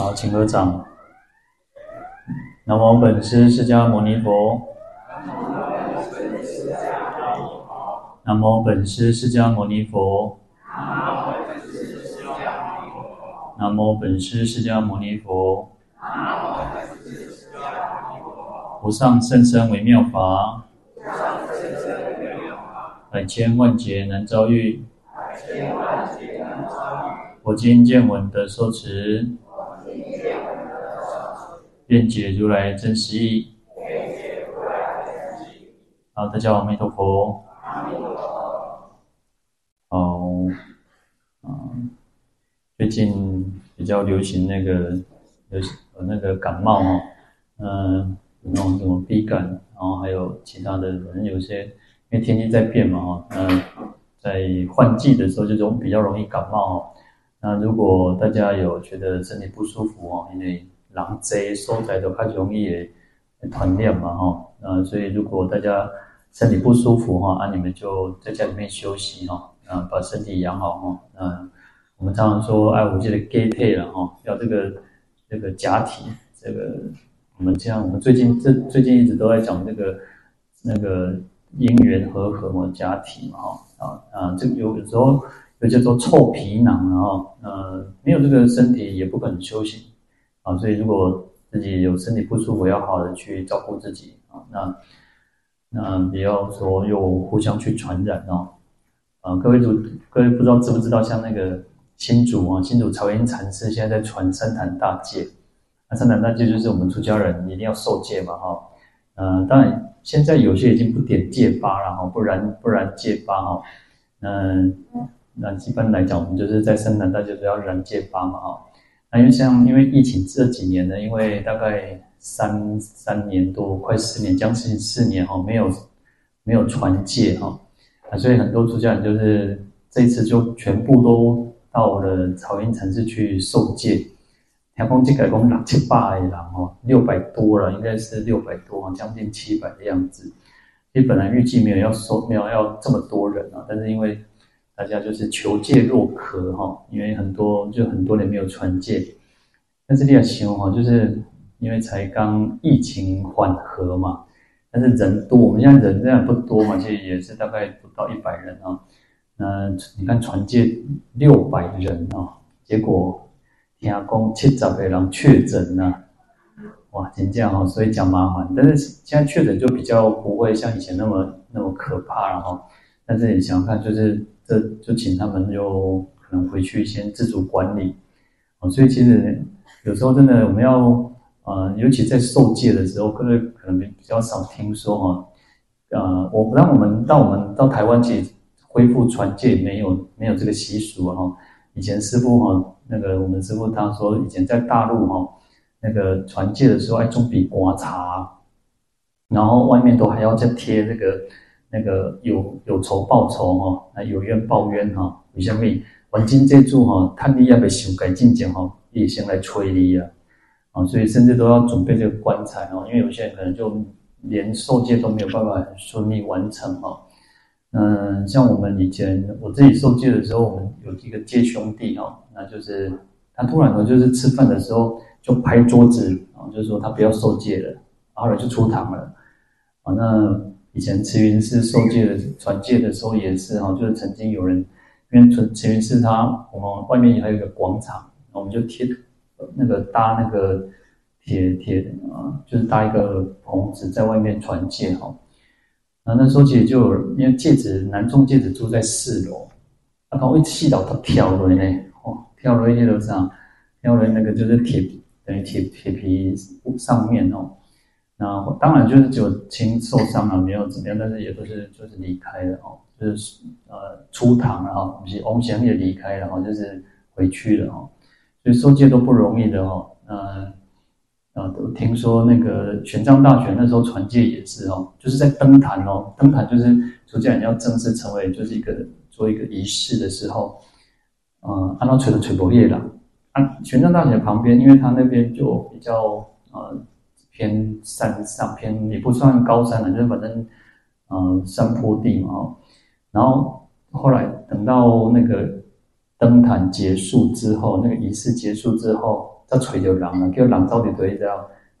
好，请合掌。南无本师释迦牟尼佛。南无本师释迦牟尼佛。南无本师释迦牟尼佛。无上甚深微妙法。百千万劫难遭遇。我今见闻得受持。愿解如来真实义。好，大家好，阿弥陀佛。好，嗯，最近比较流行那个流行那个感冒哈，嗯，那种什么鼻感，然后还有其他的反正有些，因为天气在变嘛哈，嗯，在换季的时候就容比较容易感冒哈。那如果大家有觉得身体不舒服哦，因为人多所在都较容易会传染嘛哈，呃，所以如果大家身体不舒服哈，啊，你们就在家里面休息哈，啊，把身体养好哈，嗯，我们常常说爱护这个机体了哈，要这个这个假体，这个我们这样，我们最近这最近一直都在讲这个那个因缘和合嘛，假体嘛哈，啊啊，这有有时候又叫做臭皮囊啊，呃，没有这个身体也不可能修行。啊，所以如果自己有身体不舒服，要好的去照顾自己啊。那那不要说又互相去传染哦。啊，各位主，各位不知道知不知道，像那个新主啊，新主朝云禅师现在在传三坛大戒。那三坛大戒就是我们出家人一定要受戒嘛，哈。嗯，当然现在有些已经不点戒疤了哈，不然不然戒疤哈。嗯，那一般来讲，我们就是在三坛大戒都要燃戒疤嘛，哈。那因为像因为疫情这几年呢，因为大概三三年多，快四年，将近四年哈，没有没有传戒哈，啊，所以很多出家人就是这一次就全部都到了草原城市去受戒。台风这个共六七百个人哈，六百多了，应该是六百多哈，将近七百的样子。其实本来预计没有要收，没有要这么多人啊，但是因为大家就是求戒若渴哈，因为很多就很多人没有传戒，但是你要想哈，就是因为才刚疫情缓和嘛，但是人多，我们现在人这样不多嘛，其实也是大概不到一百人啊。那你看传戒六百人啊，结果听讲七十个人确诊呐，哇，真这样哈，所以讲麻烦。但是现在确诊就比较不会像以前那么那么可怕了哈。但是你想想看，就是。这就请他们就可能回去先自主管理，啊，所以其实有时候真的我们要，呃，尤其在受戒的时候，各位可能比较少听说哈，呃，我不让我们到我们到台湾去恢复传戒，没有没有这个习俗啊。以前师傅哈，那个我们师傅他说，以前在大陆哈，那个传戒的时候爱种笔刮茶，然后外面都还要再贴那个。那个有有仇报仇哈，那有冤报冤哈。为什么？环境这组哈，他你要被修改进前哈，也先来催你啊，啊，所以甚至都要准备这个棺材哦，因为有些人可能就连受戒都没有办法很顺利完成哈。嗯，像我们以前我自己受戒的时候，我们有一个戒兄弟哈，那就是他突然呢，就是吃饭的时候就拍桌子啊，就是说他不要受戒了，后来就出堂了啊，那。以前慈云寺受戒的传戒的时候也是哈，就是曾经有人，因为慈慈云寺它我们外面还有一个广场，我们就贴那个搭那个铁铁啊，就是搭一个棚子在外面传戒哈。然后那时候其实就因为戒指男众戒指住在四楼，然后一气到他跳楼呢，哦，跳楼一楼上，跳楼那个就是铁等于铁铁皮上面哦。那当然就是只有轻受伤了，没有怎么样，但是也都是就是离开了哦，就是呃出堂了哈，不是翁祥也离开了哈，就是回去了哈，所以受戒都不容易的哈。嗯，呃，都听说那个玄奘大学那时候传戒也是哦，就是在登坛哦，登坛就是出家人要正式成为就是一个做一个仪式的时候，嗯，按照吹的吹波叶了，啊，玄奘大学旁边，因为他那边就比较呃。偏山上偏也不算高山了，就是反正，嗯、山坡地嘛。然后后来等到那个登坛结束之后，那个仪式结束之后，才找到人啊，叫人走伫底下，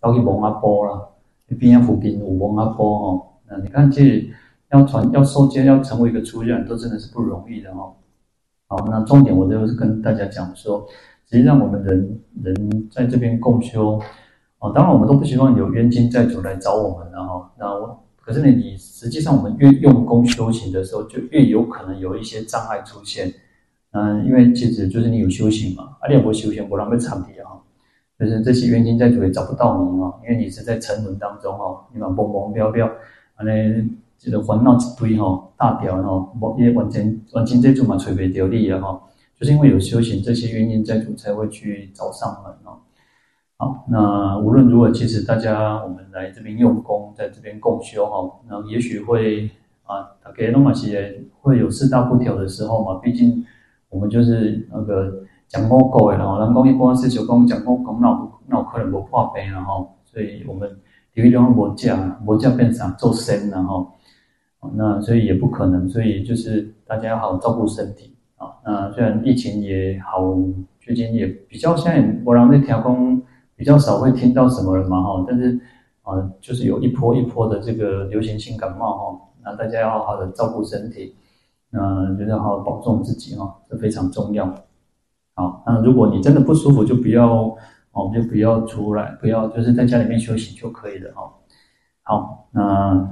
走去蒙阿波啦，边啊附近有蒙阿波哦。那你看，其实要传要受戒，要成为一个出家人都真的是不容易的哦。好，那重点我就是跟大家讲说，实际上我们人人在这边共修哦，当然我们都不希望有冤亲债主来找我们的哈。那我可是呢，你实际上我们越用功修行的时候，就越有可能有一些障碍出现。嗯，因为其实就是你有修行嘛，而且我修行不让被参体啊，就是这些冤亲债主也找不到你啊，因为你是在沉沦当中哦，你嘛蹦蹦飙飙，安尼这个烦恼一堆哈，大条哈，无也完全完全债主嘛找不到你啊哈，就是因为有修行，这些冤亲债主才会去找上门哦。好，那无论如何，其实大家我们来这边用功，在这边共修哈，那也许会啊，大家拢嘛是会有四大不调的时候嘛，毕竟。我们就是那个讲某狗的，然后人讲一般是就讲讲某狗，那那有可能无破病然后，所以我们体育中无价，无价变成做生然后，那所以也不可能，所以就是大家要好好照顾身体啊。那虽然疫情也好，最近也比较现在我让那调工比较少会听到什么了嘛哈，但是啊，就是有一波一波的这个流行性感冒哈，那大家要好好的照顾身体。嗯，就是要好好保重自己哈，这非常重要。好，那如果你真的不舒服，就不要哦，就不要出来，不要就是在家里面休息就可以了哈。好，那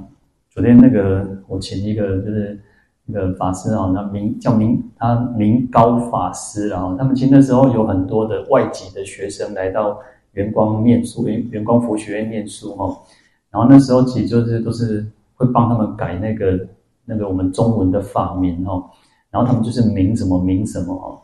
昨天那个我请一个就是一个法师啊，那名叫名他名高法师啊，他们其实那时候有很多的外籍的学生来到圆光念书，圆圆光佛学院念书哈。然后那时候其实就是都是会帮他们改那个。那个我们中文的法名哦，然后他们就是名什么名什么哦，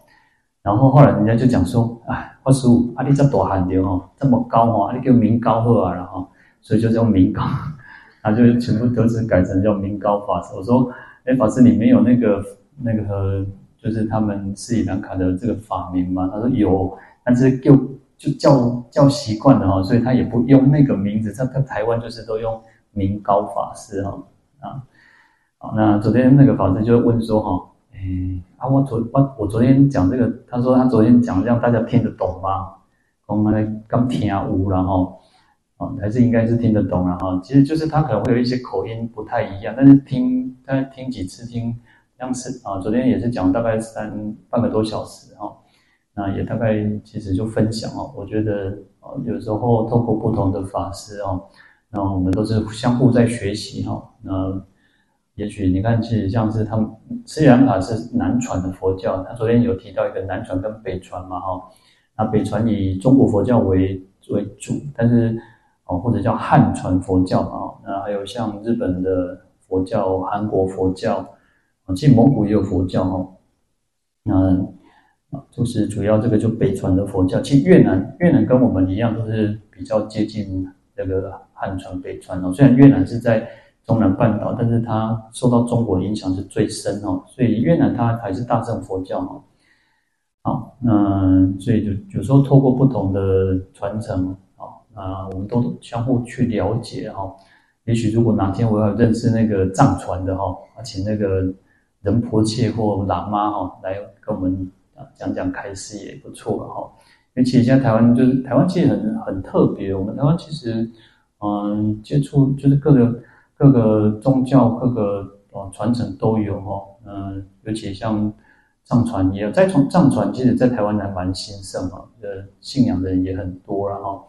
然后后来人家就讲说，哎，法师，阿你这多罕的哦，这么高哦，阿你叫名高好啊，然后所以就叫名高，他就全部都是改成叫名高法师。我说，哎，法师你没有那个那个，就是他们斯里兰卡的这个法名吗？他说有，但是就就叫叫习惯了哈，所以他也不用那个名字。在在台湾就是都用明高法师哈啊。那昨天那个法师就问说哈，哎啊我昨我我昨天讲这个，他说他昨天讲让大家听得懂吗？我们刚听无然后，啊还是应该是听得懂了哈，其实就是他可能会有一些口音不太一样，但是听他听几次听，像是啊昨天也是讲大概三半个多小时哈，那也大概其实就分享哦，我觉得啊有时候透过不同的法师哦，那我们都是相互在学习哈，那。也许你看，其实像是他们斯里兰卡是南传的佛教，他昨天有提到一个南传跟北传嘛，哈，那北传以中国佛教为为主，但是哦或者叫汉传佛教嘛，那还有像日本的佛教、韩国佛教，啊，其实蒙古也有佛教哈，那啊就是主要这个就北传的佛教，其实越南越南跟我们一样都是比较接近那个汉传北传哦，虽然越南是在。中南半岛，但是它受到中国影响是最深哦，所以越南它还是大乘佛教哦。好，那所以就有时候透过不同的传承啊，啊，我们都相互去了解哈。也许如果哪天我要认识那个藏传的哈，请那个仁波切或喇嘛哈来跟我们讲讲开示也不错哈。因为其实现在台湾就是台湾其实很很特别，我们台湾其实嗯接触就是各个。各个宗教、各个呃传承都有哈，嗯，尤其像藏传也有，在从藏传，其实在台湾还蛮兴盛哈，呃，信仰的人也很多然后，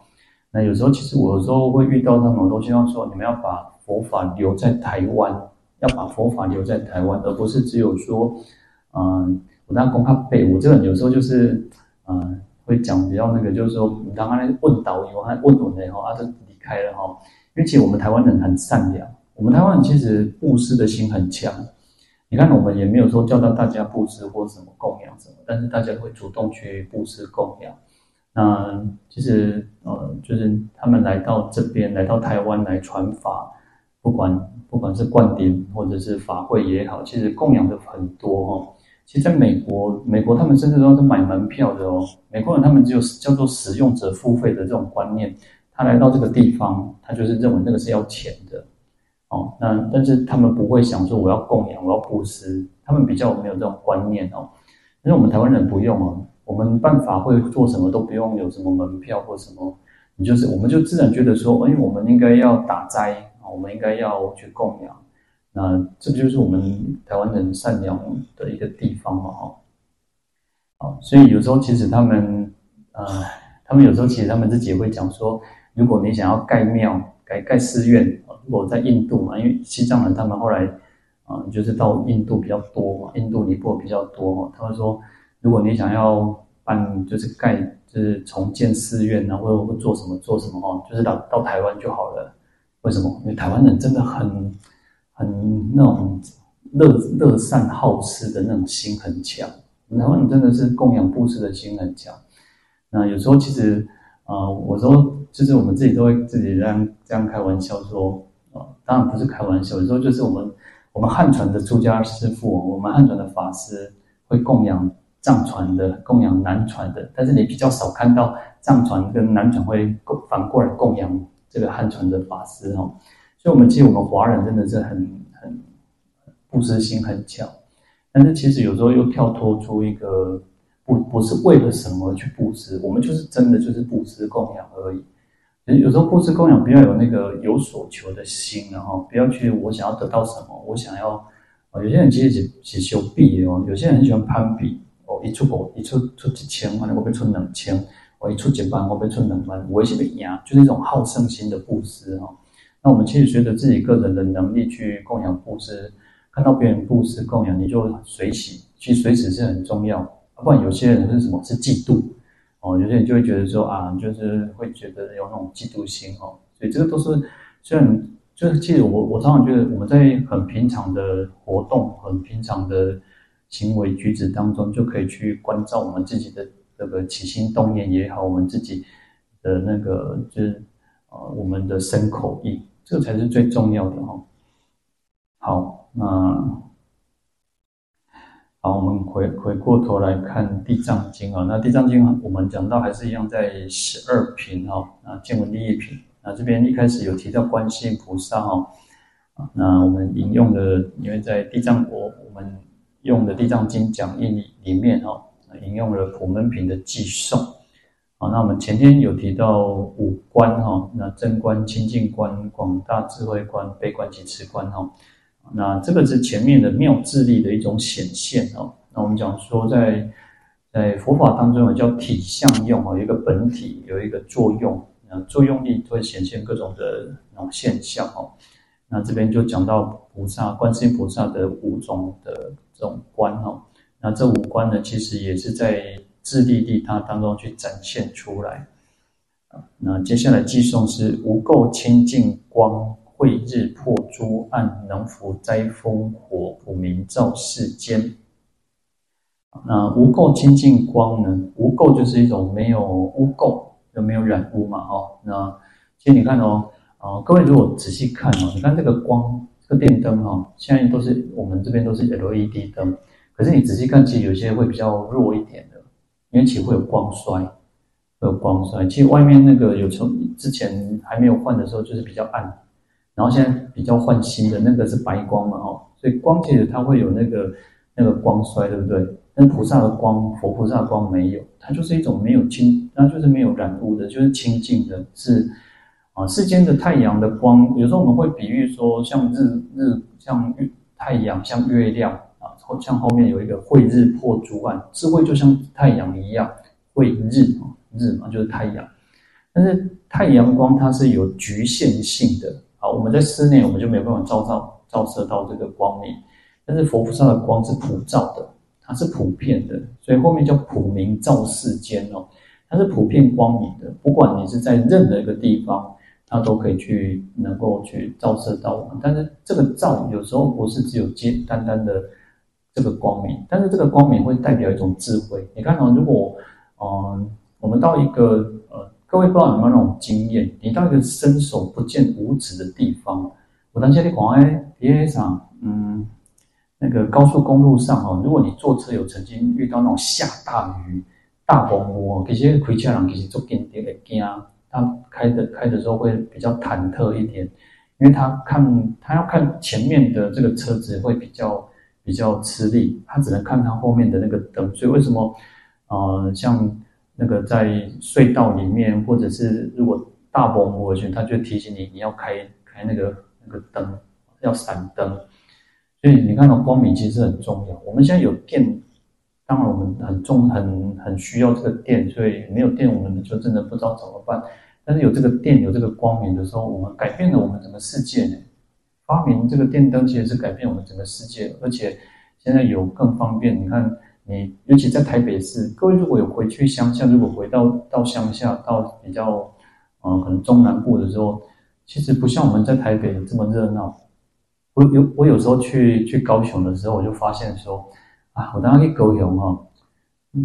那有时候其实我有时候会遇到他们，我都希望说你们要把佛法留在台湾，要把佛法留在台湾，而不是只有说，嗯，我当公开背，我这个人有时候就是，嗯，会讲比较那个，就是说，你当他问导游，他问我的哈，他就离开了哈，因为其实我们台湾人很善良。我们台湾人其实布施的心很强，你看我们也没有说叫到大家布施或什么供养什么，但是大家会主动去布施供养。那其实呃，就是他们来到这边，来到台湾来传法，不管不管是灌顶或者是法会也好，其实供养的很多哦。其实在美国，美国他们甚至都是买门票的哦。美国人他们只有叫做使用者付费的这种观念，他来到这个地方，他就是认为那个是要钱的。哦，那但是他们不会想说我要供养，我要布施，他们比较没有这种观念哦。因为我们台湾人不用哦，我们办法会做什么都不用有什么门票或什么，你就是我们就自然觉得说，哎，我们应该要打斋啊，我们应该要去供养。那这不就是我们台湾人善良的一个地方嘛？哈，啊，所以有时候其实他们，呃，他们有时候其实他们自己也会讲说，如果你想要盖庙、盖盖寺院，如果在印度嘛，因为西藏人他们后来啊，就是到印度比较多嘛，印度尼泊尔比较多嘛，他们说，如果你想要办，就是盖，就是重建寺院啊，或者做什么做什么哦，就是到到台湾就好了。为什么？因为台湾人真的很。很那种乐乐善好施的那种心很强，然后你真的是供养布施的心很强。那有时候其实啊、呃，我说就是我们自己都会自己这样这样开玩笑说啊、呃，当然不是开玩笑，有时候就是我们我们汉传的出家师父，我们汉传的法师会供养藏传的，供养南传的，但是你比较少看到藏传跟南传会反过来供养这个汉传的法师哦。所以，我们其实我们华人真的是很很布施心很强，但是其实有时候又跳脱出一个不不是为了什么去布施，我们就是真的就是布施供养而已。有时候布施供养不要有那个有所求的心，然后不要去我想要得到什么，我想要。有些人其实是是修比哦，有些人很喜欢攀比哦，一出国一出出几千万，我被出两千，我一出几万，我被出两万，我也是被压，就是一种好胜心的布施哈。那我们其实随着自己个人的能力去供养布施，看到别人布施供养，你就随喜，其实随喜是很重要。不然有些人是什么？是嫉妒哦，有些人就会觉得说啊，就是会觉得有那种嫉妒心哦。所以这个都是虽然就是其实我我常常觉得我们在很平常的活动、很平常的行为举止当中，就可以去关照我们自己的这个起心动念也好，我们自己的那个就是。啊，我们的身口意，这个才是最重要的哈。好，那好，我们回回过头来看《地藏经》啊。那《地藏经》我们讲到还是一样在十二品哈。啊，见闻利益品。那这边一开始有提到观世音菩萨哈。啊，那我们引用的，因为在地藏国，我们用的《地藏经》讲义里面哈，引用了普门品的偈颂。好，那我们前天有提到五观哈，那真观、清净观、广大智慧观、悲观及持观哈，那这个是前面的妙智力的一种显现哦。那我们讲说在在佛法当中有叫体相用啊，有一个本体，有一个作用，那作用力会显现各种的那种现象哦。那这边就讲到菩萨、观世音菩萨的五种的这种观哈，那这五观呢，其实也是在。自利利他当中去展现出来，那接下来寄送是无垢清净光，慧日破诸暗，能伏灾风火，普明照世间。那无垢清净光呢？无垢就是一种没有污垢，就没有染污嘛，哦，那其实你看哦，啊，各位如果仔细看哦，你看这个光，这个电灯哈，现在都是我们这边都是 LED 灯，可是你仔细看，其实有些会比较弱一点的。因为其实会有光衰，会有光衰。其实外面那个有从之前还没有换的时候就是比较暗，然后现在比较换新的那个是白光嘛，哦，所以光其实它会有那个那个光衰，对不对？但菩萨的光，佛菩萨的光没有，它就是一种没有清，它就是没有染污的，就是清净的，是啊。世间的太阳的光，有时候我们会比喻说，像日日，像月太阳，像月亮。像后面有一个慧日破诸暗，智慧就像太阳一样，慧日日嘛就是太阳，但是太阳光它是有局限性的，啊，我们在室内我们就没有办法照照照射到这个光明，但是佛菩萨的光是普照的，它是普遍的，所以后面叫普明照世间哦，它是普遍光明的，不管你是在任何一个地方，它都可以去能够去照射到我们，但是这个照有时候不是只有接单单的。这个光明，但是这个光明会代表一种智慧。你看哦，如果嗯、呃，我们到一个呃，各位不知道有没有那种经验？你到一个伸手不见五指的地方，我当下你讲哎，别上，嗯，那个高速公路上哦，如果你坐车有曾经遇到那种下大雨、大风哦，其实开车人其实做紧点的惊，他开的开的时候会比较忐忑一点，因为他看他要看前面的这个车子会比较。比较吃力，他只能看他后面的那个灯，所以为什么呃，像那个在隧道里面，或者是如果大风过去，他就提醒你你要开开那个那个灯，要闪灯。所以你看到光明其实很重要。我们现在有电，当然我们很重很很需要这个电，所以没有电我们就真的不知道怎么办。但是有这个电有这个光明的时候，我们改变了我们整个世界呢。发明这个电灯其实是改变我们整个世界，而且现在有更方便。你看，你尤其在台北市，各位如果有回去乡下，如果回到到乡下，到比较呃可能中南部的时候，其实不像我们在台北这么热闹。我有我有时候去去高雄的时候，我就发现说，啊，我当时去高雄哈，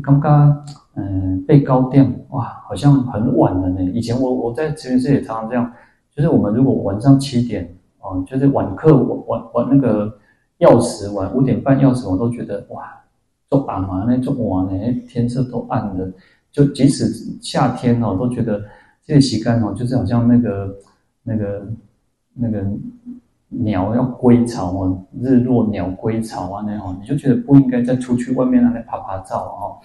刚刚嗯被高电哇，好像很晚了呢。以前我我在慈云寺也常常这样，就是我们如果晚上七点。哦，就是晚课晚晚晚那个钥匙晚五点半钥匙，我都觉得哇，做暗嘛，那做晚呢，天色都暗了。就即使夏天哦，都觉得这个时间哦，就是好像那个那个那个鸟要归巢哦，日落鸟归巢啊那样，你就觉得不应该再出去外面那里拍拍照哦，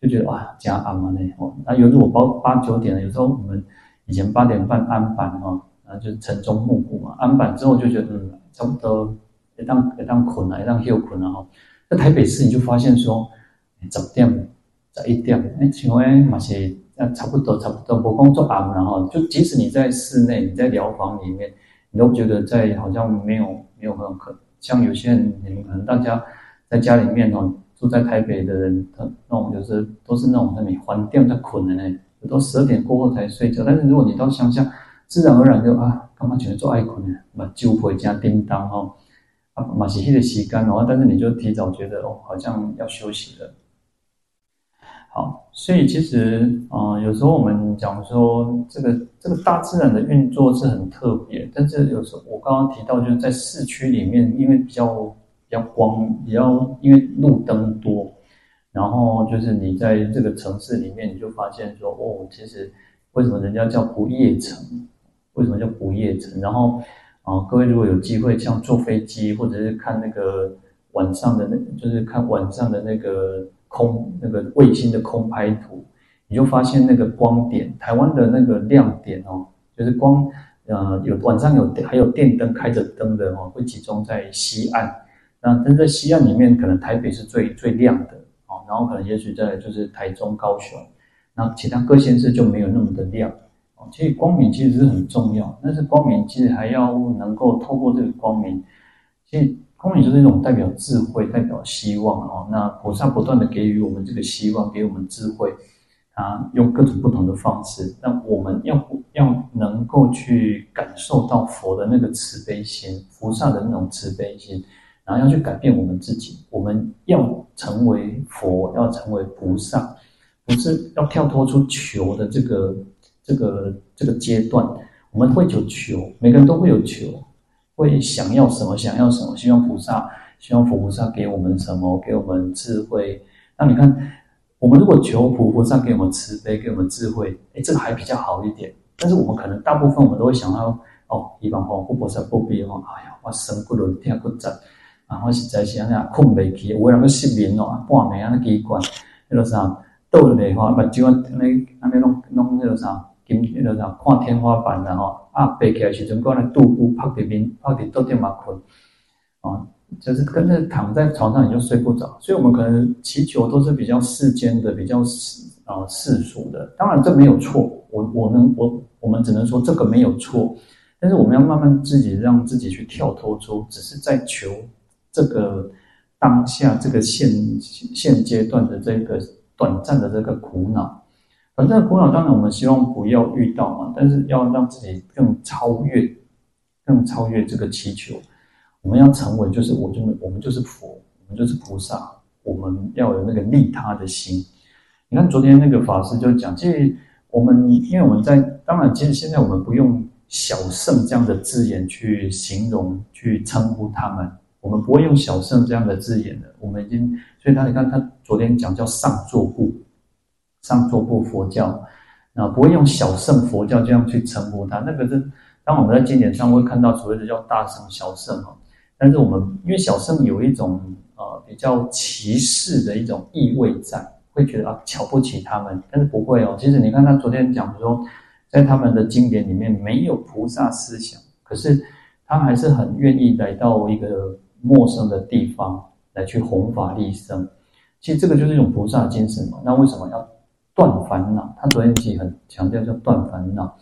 就觉得哇，加暗嘛那哦。那有时候我包八九点了，有时候我们以前八点半安班哈。啊，就是晨钟暮鼓嘛，安板之后就觉得，嗯，差不多也当也当困了，也当休困了哈。在台北市你就发现说，十点、十一点，哎，请问嘛是，差不多差不多，不工作暗然后，就即使你在室内，你在疗房里面，你都觉得在好像没有没有很可，像有些人，你们可能大家在家里面哦，住在台北的人，他那种就是都是那种在你饭店在困的呢，都十二点过后才睡觉。但是如果你到乡下，自然而然就啊，干嘛全做爱困呢？嘛，就会加叮当哦，啊，嘛是迄个时间哦，但是你就提早觉得哦，好像要休息了。好，所以其实啊、有时候我们讲说这个这个大自然的运作是很特别，但是有时候我刚刚提到就是在市区里面，因为比较比较光，比较因为路灯多，然后就是你在这个城市里面，你就发现说哦，其实为什么人家叫不夜城？为什么叫不夜城？然后，啊，各位如果有机会像坐飞机，或者是看那个晚上的那，就是看晚上的那个空那个卫星的空拍图，你就发现那个光点，台湾的那个亮点哦，就是光，呃，有晚上有还有电灯开着灯的哦，会集中在西岸。那但在西岸里面，可能台北是最最亮的哦，然后可能也许在就是台中、高雄，那其他各县市就没有那么的亮。其实光明其实是很重要，但是光明其实还要能够透过这个光明，其实光明就是一种代表智慧、代表希望哦。那菩萨不断的给予我们这个希望，给我们智慧，啊，用各种不同的方式，那我们要要能够去感受到佛的那个慈悲心，菩萨的那种慈悲心，然后要去改变我们自己。我们要成为佛，要成为菩萨，不是要跳脱出求的这个。这个这个阶段，我们会有求，每个人都会有求，会想要什么，想要什么，希望菩萨，希望佛菩萨给我们什么，给我们智慧。那你看，我们如果求菩菩萨给我们慈悲，给我们智慧，哎，这个还比较好一点。但是我们可能大部分我们都会想到，哦，一般吼，佛菩萨不必哦，哎呀，我身不轮天骨折，啊，我实在是安尼困未起，有人个失眠哦，半暝安尼奇怪，那个啥，倒来吼，目睭安尼安尼弄弄那个啥。今天就啥看天花板然后啊，爬起来时阵，过来肚部趴在面，趴在桌垫嘛困，啊，就是跟着躺在床上你就睡不着，所以我们可能祈求都是比较世间的，比较世啊世俗的。当然这没有错，我我能我我们只能说这个没有错，但是我们要慢慢自己让自己去跳脱出，只是在求这个当下这个现现阶段的这个短暂的这个苦恼。反正苦恼，当然我们希望不要遇到嘛，但是要让自己更超越，更超越这个祈求。我们要成为，就是我，就我们就是佛，我们就是菩萨，我们要有那个利他的心。你看昨天那个法师就讲，其实我们因为我们在，当然，其实现在我们不用小圣这样的字眼去形容、去称呼他们，我们不会用小圣这样的字眼的。我们已经，所以他你看他昨天讲叫上座部。上座部佛教，啊，不会用小乘佛教这样去称呼它。那个是，当我们在经典上会看到所谓的叫大乘、小乘哈。但是我们因为小乘有一种呃比较歧视的一种意味在，会觉得啊瞧不起他们，但是不会哦。其实你看他昨天讲说，在他们的经典里面没有菩萨思想，可是他还是很愿意来到一个陌生的地方来去弘法利生。其实这个就是一种菩萨精神嘛。那为什么要断烦恼？他昨天自己很强调叫断烦恼，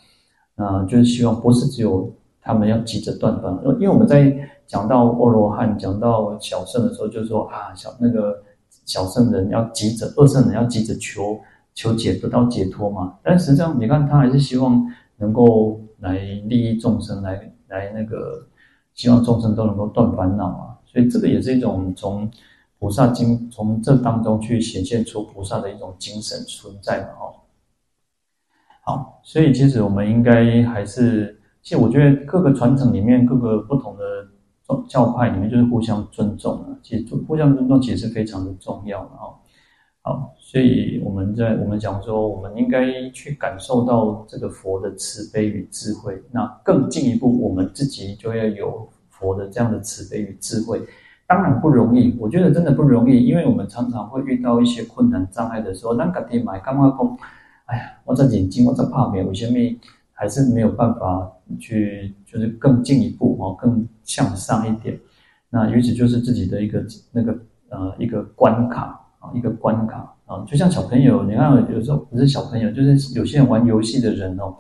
啊，就是希望不是只有他们要急着断烦恼，因为我们在讲到阿罗汉、讲到小圣的时候，就说啊，小那个小圣人要急着，二圣人要急着求求解得到解脱嘛。但实际上，你看他还是希望能够来利益众生，来来那个希望众生都能够断烦恼啊。所以这个也是一种从。菩萨经从这当中去显现出菩萨的一种精神存在嘛，哦，好，所以其实我们应该还是，其实我觉得各个传承里面，各个不同的教派里面，就是互相尊重啊，其实互相尊重其实是非常的重要的哦。好，所以我们在我们讲说，我们应该去感受到这个佛的慈悲与智慧，那更进一步，我们自己就要有佛的这样的慈悲与智慧。当然不容易，我觉得真的不容易，因为我们常常会遇到一些困难障碍的时候，那个地买干嘛讲？哎呀，我这眼睛，我这怕没有些咩，还是没有办法去，就是更进一步哦，更向上一点。那于此就是自己的一个那个呃一个关卡啊，一个关卡啊，就像小朋友，你看有时候不是小朋友，就是有些人玩游戏的人哦，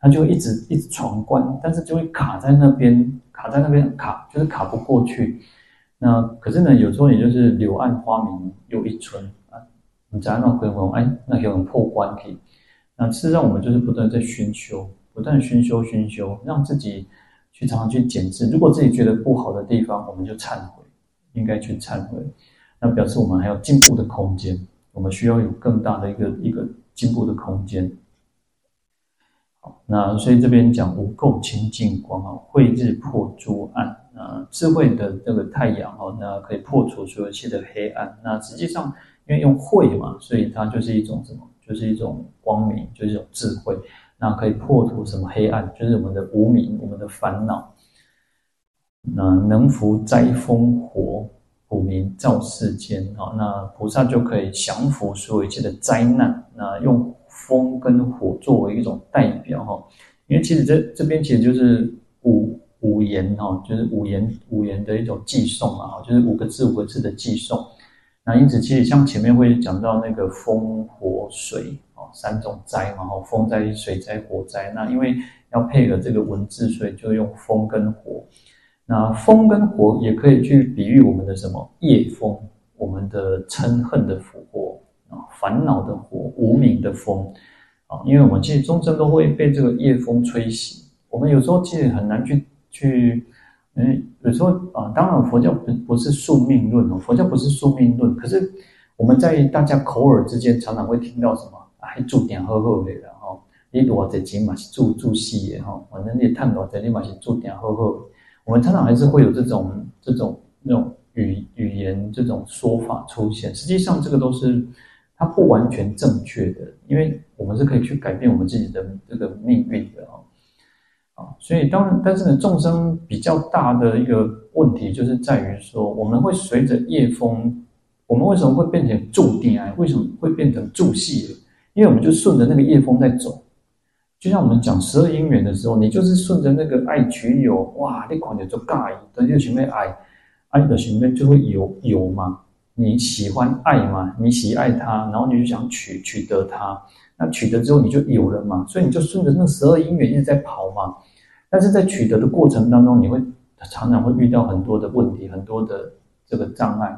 他就一直一直闯关，但是就会卡在那边，卡在那边卡，就是卡不过去。那可是呢，有时候也就是柳暗花明又一村啊，你只要那回眸，哎，那有人破关可以。那事实上，我们就是不断在熏修，不断熏修熏修，让自己去常常去检视。如果自己觉得不好的地方，我们就忏悔，应该去忏悔。那表示我们还有进步的空间，我们需要有更大的一个一个进步的空间。那所以这边讲无垢清净光啊，慧日破诸暗。啊，智慧的这个太阳哦，那可以破除所有一切的黑暗。那实际上，因为用慧嘛，所以它就是一种什么？就是一种光明，就是一种智慧。那可以破除什么黑暗？就是我们的无明，我们的烦恼。那能伏灾风火，普明照世间啊。那菩萨就可以降伏所有一切的灾难。那用风跟火作为一种代表哈，因为其实这这边其实就是五。五言哈，就是五言五言的一种寄送啊，就是五个字五个字的寄送。那因此，其实像前面会讲到那个风火水哦，三种灾嘛，哦，风灾、水灾、火灾。那因为要配合这个文字，所以就用风跟火。那风跟火也可以去比喻我们的什么夜风，我们的嗔恨的火啊，烦恼的火，无名的风啊。因为我们其实终生都会被这个夜风吹袭，我们有时候其实很难去。去，嗯，有时候啊，当然佛教不不是宿命论哦，佛教不是宿命论。可是我们在大家口耳之间常常会听到什么，还注定好好的哈，你多少钱嘛是注注戏的哈，反正你探多少钱你嘛是注定好好的。我们常常还是会有这种这种那种语语言这种说法出现，实际上这个都是它不完全正确的，因为我们是可以去改变我们自己的这个命运的啊哦。所以当然，但是呢，众生比较大的一个问题就是在于说，我们会随着业风，我们为什么会变成注定啊？为什么会变成住系？因为我们就顺着那个业风在走。就像我们讲十二因缘的时候，你就是顺着那个爱取有，哇，你可能就尬，等就前面爱，爱的前面就会有有嘛。你喜欢爱嘛？你喜爱他，然后你就想取取得他，那取得之后你就有了嘛。所以你就顺着那十二因缘一直在跑嘛。但是在取得的过程当中，你会常常会遇到很多的问题，很多的这个障碍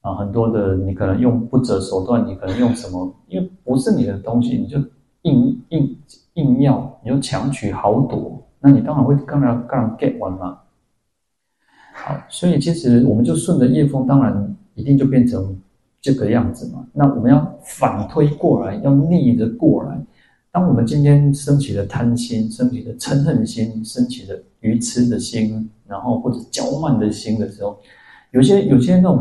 啊，很多的你可能用不择手段，你可能用什么？因为不是你的东西，你就硬硬硬要，你就强取豪夺，那你当然会更加更加 get 完嘛。好，所以其实我们就顺着业风，当然一定就变成这个样子嘛。那我们要反推过来，要逆着过来。当我们今天升起了贪心，升起了嗔恨心，升起了愚痴的心，然后或者骄慢的心的时候，有些有些那种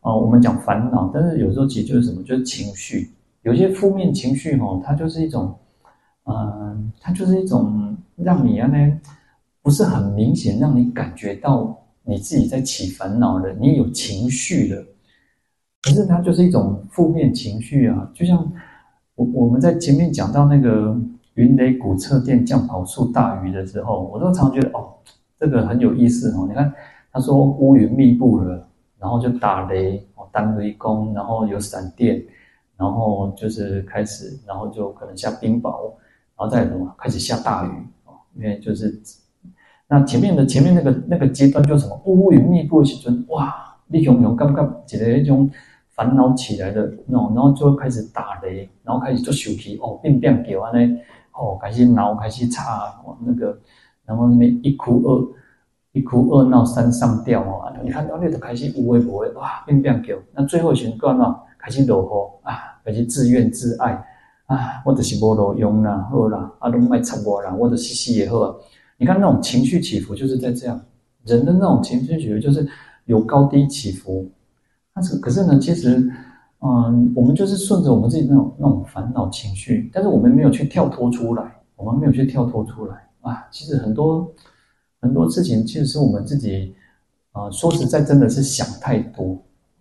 啊、呃，我们讲烦恼，但是有时候其实就是什么，就是情绪。有些负面情绪哈，它就是一种，嗯、它就是一种让你啊呢，不是很明显，让你感觉到你自己在起烦恼的，你有情绪的。可是它就是一种负面情绪啊，就像我我们在前面讲到那个云雷鼓掣电降跑数大雨的时候，我都常觉得哦，这个很有意思哦。你看他说乌云密布了，然后就打雷哦，当雷公，然后有闪电，然后就是开始，然后就可能下冰雹，然后再什么开始下大雨哦，因为就是那前面的前面那个那个阶段就什么乌云密布的时候，哇，你熊熊刚刚觉得那种。烦恼起来的那种，然后就会开始打雷，然后开始做手提哦，变变给完嘞，哦，开始闹，开始吵，那个，然后那边一哭二，一哭二闹三上吊哦，你看到那个开始无微不微哇，变变给，那最后选段呢，开始落雨啊，开始自怨自艾啊，我就是无路用啦，好啦，啊都卖插我啦，我的嘻嘻也好啊，你看那种情绪起伏就是在这样，人的那种情绪起伏就是有高低起伏。但是，可是呢，其实，嗯，我们就是顺着我们自己那种那种烦恼情绪，但是我们没有去跳脱出来，我们没有去跳脱出来啊。其实很多很多事情，其实是我们自己，啊，说实在，真的是想太多，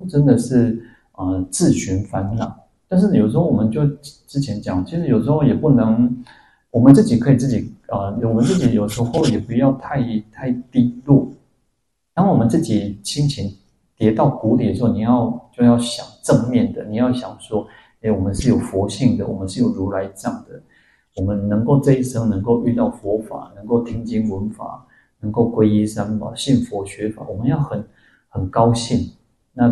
真的是啊自寻烦恼。但是有时候我们就之前讲，其实有时候也不能，我们自己可以自己啊，我们自己有时候也不要太太低落，当我们自己心情。跌到谷底的时候，你要就要想正面的，你要想说，哎，我们是有佛性的，我们是有如来藏的，我们能够这一生能够遇到佛法，能够听经闻法，能够皈依三宝，信佛学法，我们要很很高兴，那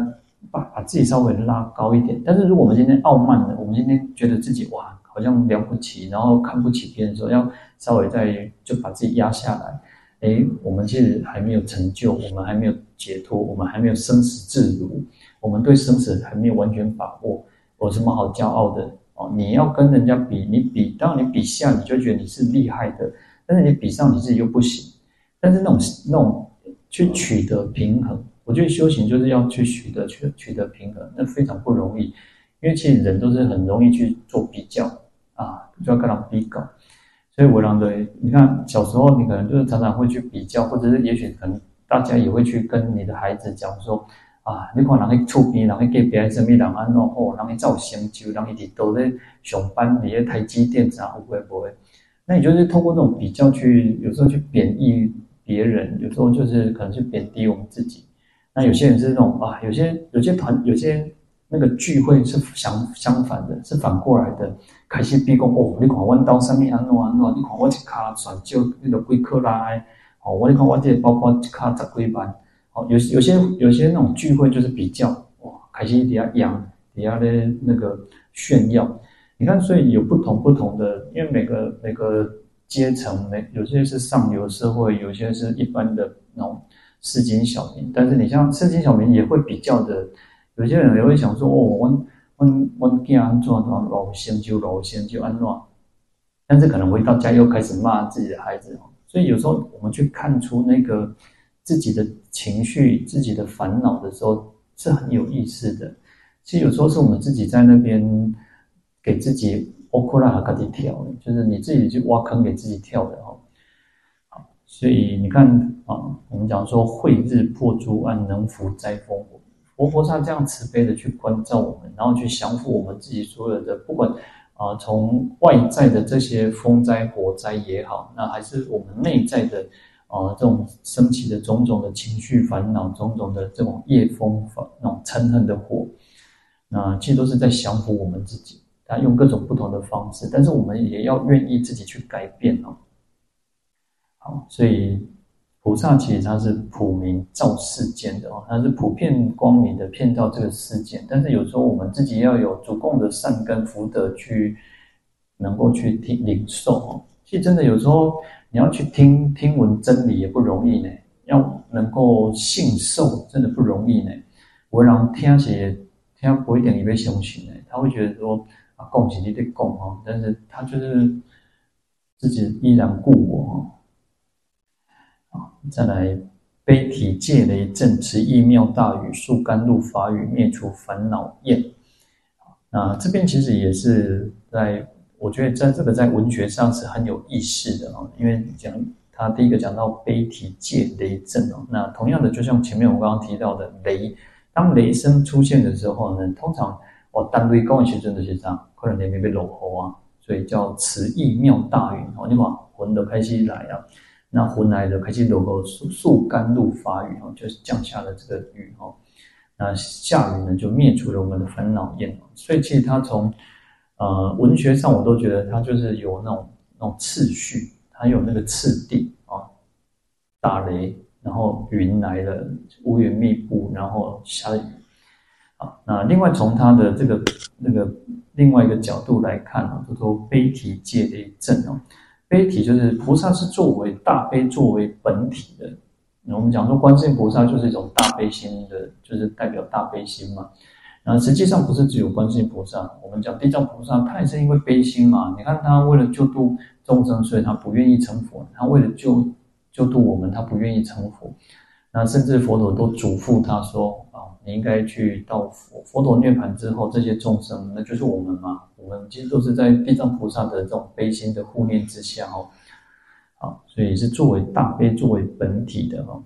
把把自己稍微拉高一点。但是如果我们今天傲慢了，我们今天觉得自己哇，好像了不起，然后看不起别人的时候，要稍微再就把自己压下来。哎，我们其实还没有成就，我们还没有解脱，我们还没有生死自如，我们对生死还没有完全把握，有什么好骄傲的哦？你要跟人家比，你比，当你比下，你就觉得你是厉害的，但是你比上你自己又不行。但是那种那种去取得平衡，我觉得修行就是要去取得取取得平衡，那非常不容易，因为其实人都是很容易去做比较啊，就要跟他比较。所以我认为，你看小时候你可能就是常常会去比较，或者是也许可能大家也会去跟你的孩子讲说，啊，你看人家厝边，人家隔壁什么人安怎好，人家有成就，人家都在上班，你在台积电啥会不会？那你就是透过这种比较去，有时候去贬义别人，有时候就是可能去贬低我们自己。那有些人是那种啊，有些有些团有些。那个聚会是相相反的，是反过来的。开始比讲哦，你看我刀上面安怎安怎，你看我一卡选就那个几克拉，哦，我你看我这包包一卡十几万，哦，有有些有些那种聚会就是比较哇，开始底下扬底下的那个炫耀。你看，所以有不同不同的，因为每个每个阶层，每有些是上流社会，有些是一般的那种市井小民。但是你像市井小民也会比较的。有些人也会想说：“哦，我我我给安怎的老先就老先就安怎。”但是可能回到家又开始骂自己的孩子。所以有时候我们去看出那个自己的情绪、自己的烦恼的时候，是很有意思的。其实有时候是我们自己在那边给自己欧克拉哈卡蒂跳，就是你自己去挖坑给自己跳的哈。好，所以你看啊，我们讲说慧日破诸暗，能伏灾风火。活菩萨这样慈悲的去关照我们，然后去降服我们自己所有的，不管啊，从外在的这些风灾火灾也好，那还是我们内在的啊，这种升起的种种的情绪烦恼，种种的这种业风那种嗔恨的火，那其实都是在降服我们自己。他用各种不同的方式，但是我们也要愿意自己去改变哦。好，所以。菩萨其实他是普明照世间的哦，他是普遍光明的，遍照这个世间。但是有时候我们自己要有足够的善根福德去，能够去听领受哦。其实真的有时候你要去听听闻真理也不容易呢，要能够信受真的不容易呢。我让听些听不一点你被相信呢，他会觉得说啊，恭喜你得供哦，但是他就是自己依然故我。再来，悲体戒雷震，持意妙大雨，速甘露法雨，灭除烦恼焰。那这边其实也是在，我觉得在这个在文学上是很有意思的哦，因为讲他第一个讲到悲体戒雷震哦，那同样的就像前面我刚刚提到的雷，当雷声出现的时候呢，通常哦，单位高温学真的是这样，可能连没被落后啊，所以叫慈意妙大雨哦，你把魂都开始来啊，那魂来的开始落后，速速甘露发雨哦，就是降下了这个雨哦，那下雨呢就灭除了我们的烦恼焰，所以其实它从呃文学上我都觉得它就是有那种那种次序，它有那个次第啊，打雷。然后云来了，乌云密布，然后下雨。啊，那另外从他的这个那个另外一个角度来看啊，就说悲体戒雷阵哦。悲体就是菩萨是作为大悲作为本体的。我们讲说观世音菩萨就是一种大悲心的，就是代表大悲心嘛。然后实际上不是只有观世音菩萨，我们讲地藏菩萨，他也是因为悲心嘛。你看他为了救度众生，所以他不愿意成佛，他为了救。救度我们，他不愿意成佛，那甚至佛陀都嘱咐他说：“啊，你应该去到佛佛陀涅槃之后，这些众生那就是我们嘛，我们其实都是在地藏菩萨的这种悲心的护念之下哦，好，所以是作为大悲作为本体的哦，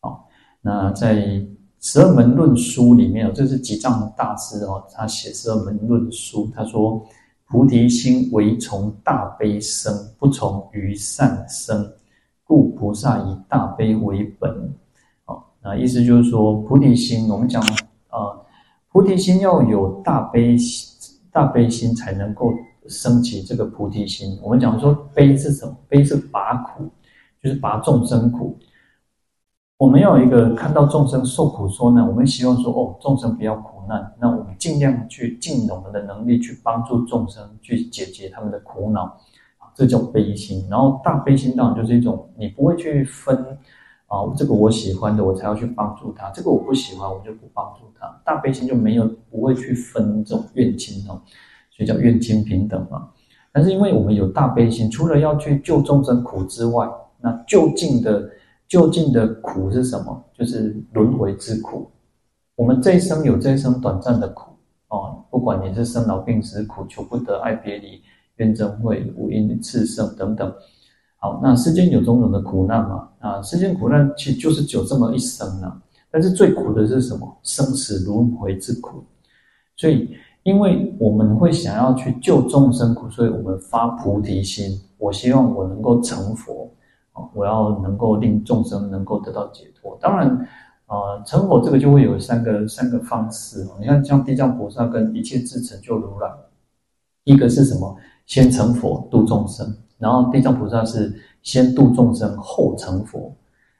好，那在十二门论书里面哦，这是吉藏大师哦，他写十二门论书，他说菩提心唯从大悲生，不从于善生。故菩萨以大悲为本，好，那意思就是说，菩提心，我们讲啊、菩提心要有大悲心大悲心才能够升起这个菩提心。我们讲说，悲是什么？悲是拔苦，就是拔众生苦。我们要有一个看到众生受苦说难，我们希望说，哦，众生不要苦难，那我们尽量去尽我们的能力去帮助众生，去解决他们的苦恼。这叫悲心，然后大悲心当然就是一种，你不会去分啊，这个我喜欢的我才要去帮助他，这个我不喜欢我就不帮助他。大悲心就没有不会去分这种怨亲哦，所以叫怨亲平等嘛。但是因为我们有大悲心，除了要去救众生苦之外，那究竟的究竟的苦是什么？就是轮回之苦。我们这一生有这一生短暂的苦哦，不管你是生老病死苦、求不得、爱别离。怨憎会、五阴炽盛等等，那世间有种种的苦难嘛？啊，世间苦难其实就是只有这么一生啊。但是最苦的是什么？生死轮回之苦。所以，因为我们会想要去救众生苦，所以我们发菩提心。我希望我能够成佛，啊，我要能够令众生能够得到解脱。当然，啊，成佛这个就会有三个三个方式。你看，像地藏菩萨跟一切智成就如来，一个是什么？先成佛度众生，然后地藏菩萨是先度众生后成佛，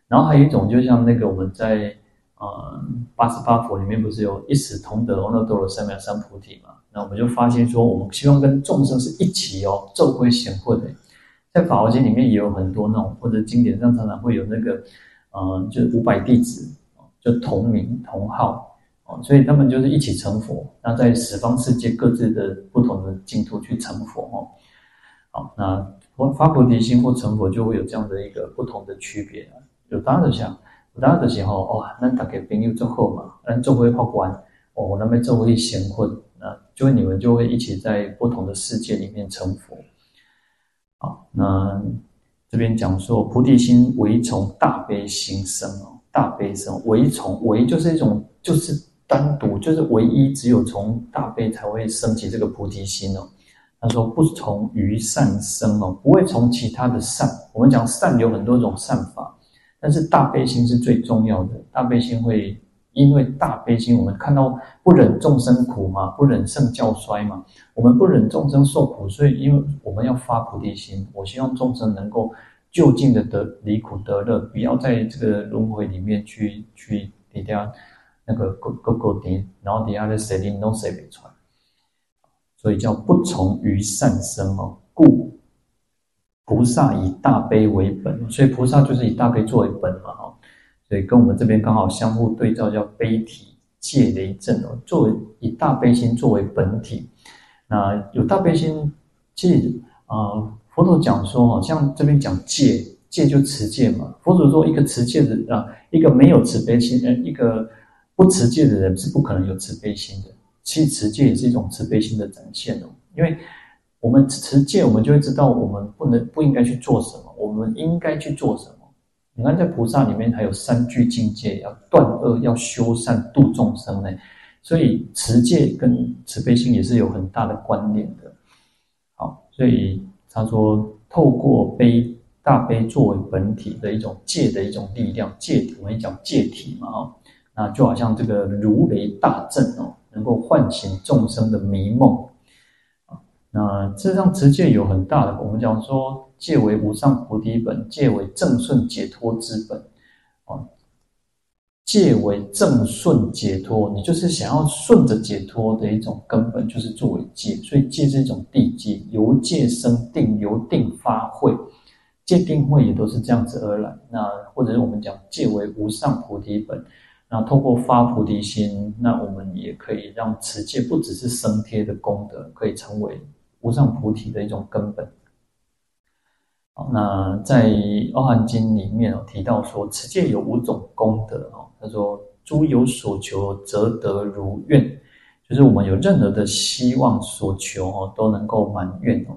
然后还有一种就像那个我们在呃八十八佛里面不是有一时同得阿耨多罗三藐三菩提嘛？那我们就发现说，我们希望跟众生是一起哦，咒会显慧的。在法华经里面也有很多那种，或者经典上常常会有那个呃，就是五百弟子就同名同号。哦，所以他们就是一起成佛，那在十方世界各自的不同的净土去成佛哦。好，那发菩提心或成佛就会有这样的一个不同的区别。有大的想，有大的时候哦，那大家朋友之后嘛，那就会破关哦，那边做会显混，那就你们就会一起在不同的世界里面成佛。好，那这边讲说菩提心唯从大悲心生哦，大悲生唯从唯就是一种就是。单独就是唯一，只有从大悲才会升起这个菩提心哦。他说不从于善生哦，不会从其他的善。我们讲善有很多种善法，但是大悲心是最重要的。大悲心会因为大悲心，我们看到不忍众生苦嘛，不忍圣教衰嘛，我们不忍众生受苦，所以因为我们要发菩提心，我希望众生能够就近的得离苦得乐，不要在这个轮回里面去去底下。那个勾勾勾点，然后底下的谁灵都谁没传，所以叫不从于善生哦。故菩萨以大悲为本，所以菩萨就是以大悲作为本嘛哦。所以跟我们这边刚好相互对照，叫悲体戒雷阵哦。作为以大悲心作为本体，那有大悲心，其实啊，佛陀讲说哦，像这边讲戒，戒就持戒嘛。佛陀说一个持戒的啊，一个没有慈悲心，呃，一个。不持戒的人是不可能有慈悲心的，其实持戒也是一种慈悲心的展现哦。因为我们持戒，我们就会知道我们不能不应该去做什么，我们应该去做什么。你看，在菩萨里面还有三具境界，要断恶，要修善，度众生呢。所以持戒跟慈悲心也是有很大的关联的。好，所以他说，透过悲大悲作为本体的一种戒的一种力量，戒我们讲戒体嘛，哦，那就好像这个如雷大震哦，能够唤醒众生的迷梦啊。那事实上持戒有很大的，我们讲说。戒为无上菩提本，戒为正顺解脱之本，啊，戒为正顺解脱，你就是想要顺着解脱的一种根本，就是作为戒，所以戒是一种地戒，由戒生定，由定发慧，戒定慧也都是这样子而来。那或者是我们讲戒为无上菩提本，那透过发菩提心，那我们也可以让持戒不只是生贴的功德，可以成为无上菩提的一种根本。好，那在《阿含经》里面有提到说，持戒有五种功德哦。他说：“诸有所求，则得如愿，就是我们有任何的希望所求哦，都能够满愿哦。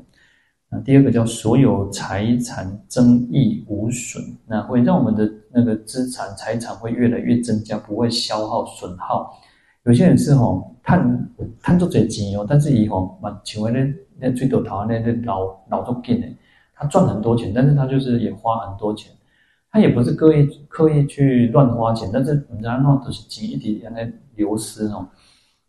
那第二个叫所有财产增益无损，那会让我们的那个资产财产会越来越增加，不会消耗损耗。有些人是吼贪贪做这钱哦，但是以后嘛，请问那那最多头那那老老做紧的。他赚很多钱，但是他就是也花很多钱，他也不是刻意刻意去乱花钱，但是人家那都是钱一点点在流失哦。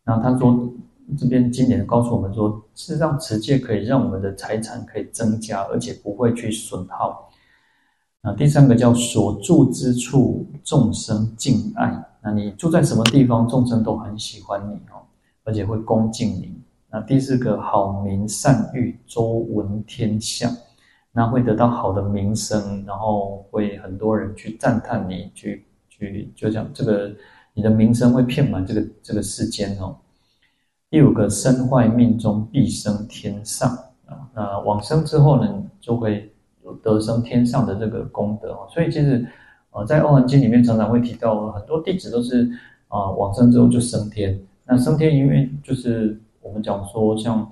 然后他说，这边经典告诉我们说，事实上持戒可以让我们的财产可以增加，而且不会去损耗。那第三个叫所住之处众生敬爱，那你住在什么地方，众生都很喜欢你哦，而且会恭敬你。那第四个好名善誉，周闻天下。那会得到好的名声，然后会很多人去赞叹你，去去就像这个你的名声会遍满这个这个世间哦。第五个身坏命终必生天上啊，那往生之后呢，就会有得生天上的这个功德哦。所以其实呃，在《阿含经》里面常常会提到很多弟子都是啊、呃、往生之后就升天。那升天因为就是我们讲说像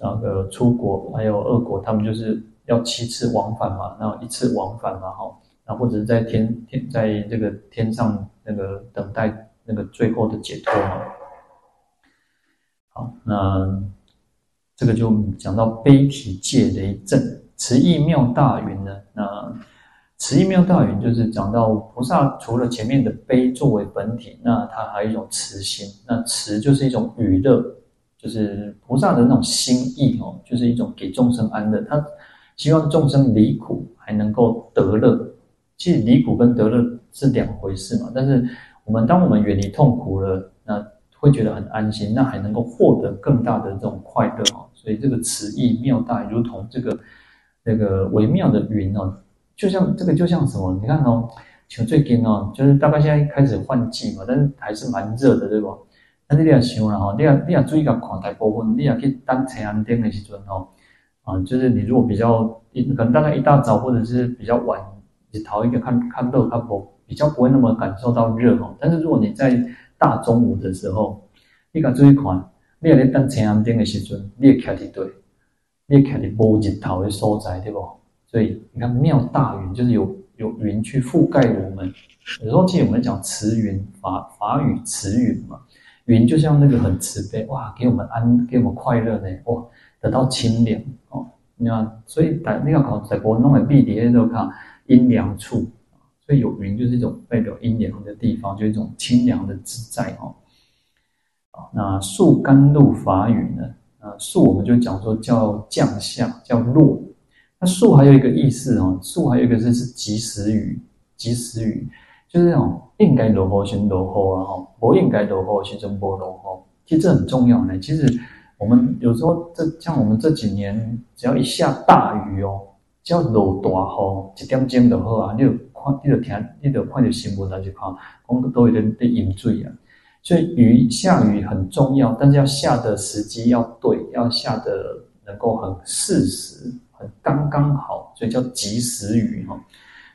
那个出国还有恶国，他们就是。要七次往返嘛，然后一次往返嘛，哈，然后或者是在天天在这个天上那个等待那个最后的解脱嘛。好，那这个就讲到悲体戒雷震，慈意妙大云呢。那慈意妙大云就是讲到菩萨除了前面的悲作为本体，那它还有一种慈心。那慈就是一种与乐，就是菩萨的那种心意哦，就是一种给众生安乐。他希望众生离苦还能够得乐，其实离苦跟得乐是两回事嘛。但是我们当我们远离痛苦了，那会觉得很安心，那还能够获得更大的这种快乐哦。所以这个慈意妙大，如同这个那个微妙的云哦，就像这个就像什么？你看哦，像最近哦，就是大概现在开始换季嘛，但是还是蛮热的，对吧？但是你要想了哈，你要你要注意个看大部分，你要去当太阳灯的时阵哦。啊，就是你如果比较一可能大概一大早或者是比较晚，你逃一个看看到它不比较不会那么感受到热哦。但是如果你在大中午的时候，你敢注意看，你在等太阳灯的时阵，你也看得对，你看得无日头的所在，对不？所以你看妙大云就是有有云去覆盖我们。有时候其实我们讲慈云法法语慈云嘛，云就像那个很慈悲哇，给我们安给我们快乐呢哇。得到清凉哦，你看，所以在那个考在国弄的壁底下都看阴凉处，所以有云就是一种代表阴凉的地方，就是一种清凉的自在哦。那树甘露法语呢？啊，宿我们就讲说叫降下，叫落。那树还有一个意思哦，树还有一个是是及时雨，及时雨就是那种应该落雨先落雨啊，哈，不应该落雨先就不落雨。其实这很重要呢，其实。我们有时候这像我们这几年，只要一下大雨哦，只要落大雨，一点钟就好啊。你有看，你有听，你有看到新闻来去看，我们都有点在淹水啊。所以雨下雨很重要，但是要下的时机要对，要下的能够很适时，很刚刚好，所以叫及时雨哈。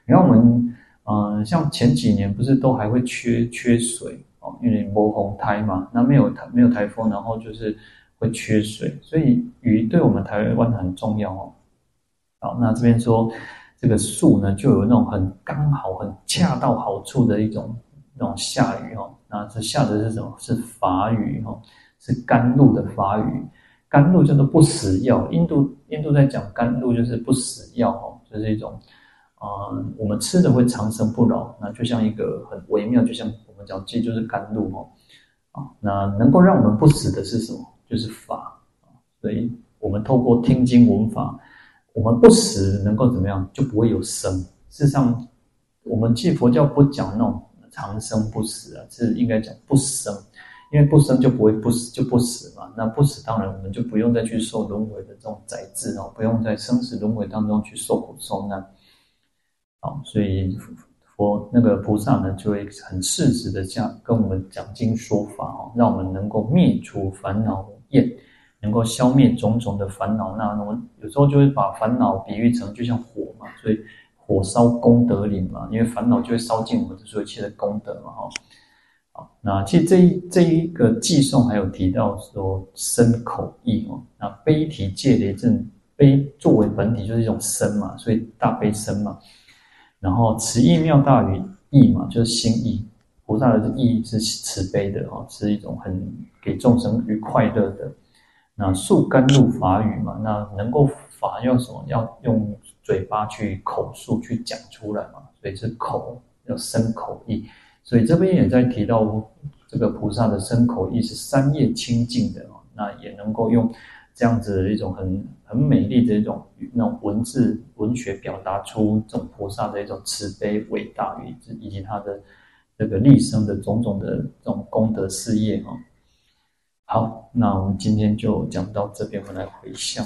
你看我们，嗯，像前几年不是都还会缺缺水哦，因为没红台嘛，那没有台没有台风，然后就是。会缺水，所以雨对我们台湾很重要哦。好，那这边说这个树呢，就有那种很刚好、很恰到好处的一种那种下雨哈。那这下的是什么？是法语哈，是甘露的法语。甘露叫做不死药。印度印度在讲甘露就是不死药哈，就是一种啊、我们吃的会长生不老。那就像一个很微妙，就像我们讲，这就是甘露哈啊。那能够让我们不死的是什么？就是法。所以我们透过听经闻法。我们不死能够怎么样？就不会有生。事实上，我们记佛教不讲那种长生不死啊，是应该讲不生，因为不生就不会不死，就不死嘛。那不死，当然我们就不用再去受轮回的这种宰制哦，不用在生死轮回当中去受苦受难。好，所以佛那个菩萨呢，就会很适时的这样跟我们讲经说法哦，让我们能够灭除烦恼业。能够消灭种种的烦恼，那我们有时候就会把烦恼比喻成就像火嘛，所以火烧功德林嘛，因为烦恼就会烧尽我们的所有一切的功德嘛，哈。好，那其实这一这一个偈颂还有提到说身口意哦，那悲体戒雷震，悲作为本体就是一种身嘛，所以大悲身嘛。然后慈意妙大于意嘛，就是心意，菩萨的意是慈悲的哦，是一种很给众生愉快乐的。那述甘露法语嘛，那能够法用什么？要用嘴巴去口述去讲出来嘛，所以是口要生口意。所以这边也在提到这个菩萨的生口意是三业清净的哦，那也能够用这样子的一种很很美丽的一种那种文字文学表达出这种菩萨的一种慈悲伟大与以及他的这个立生的种种的这种功德事业哦。好，那我们今天就讲到这边，我们来回向。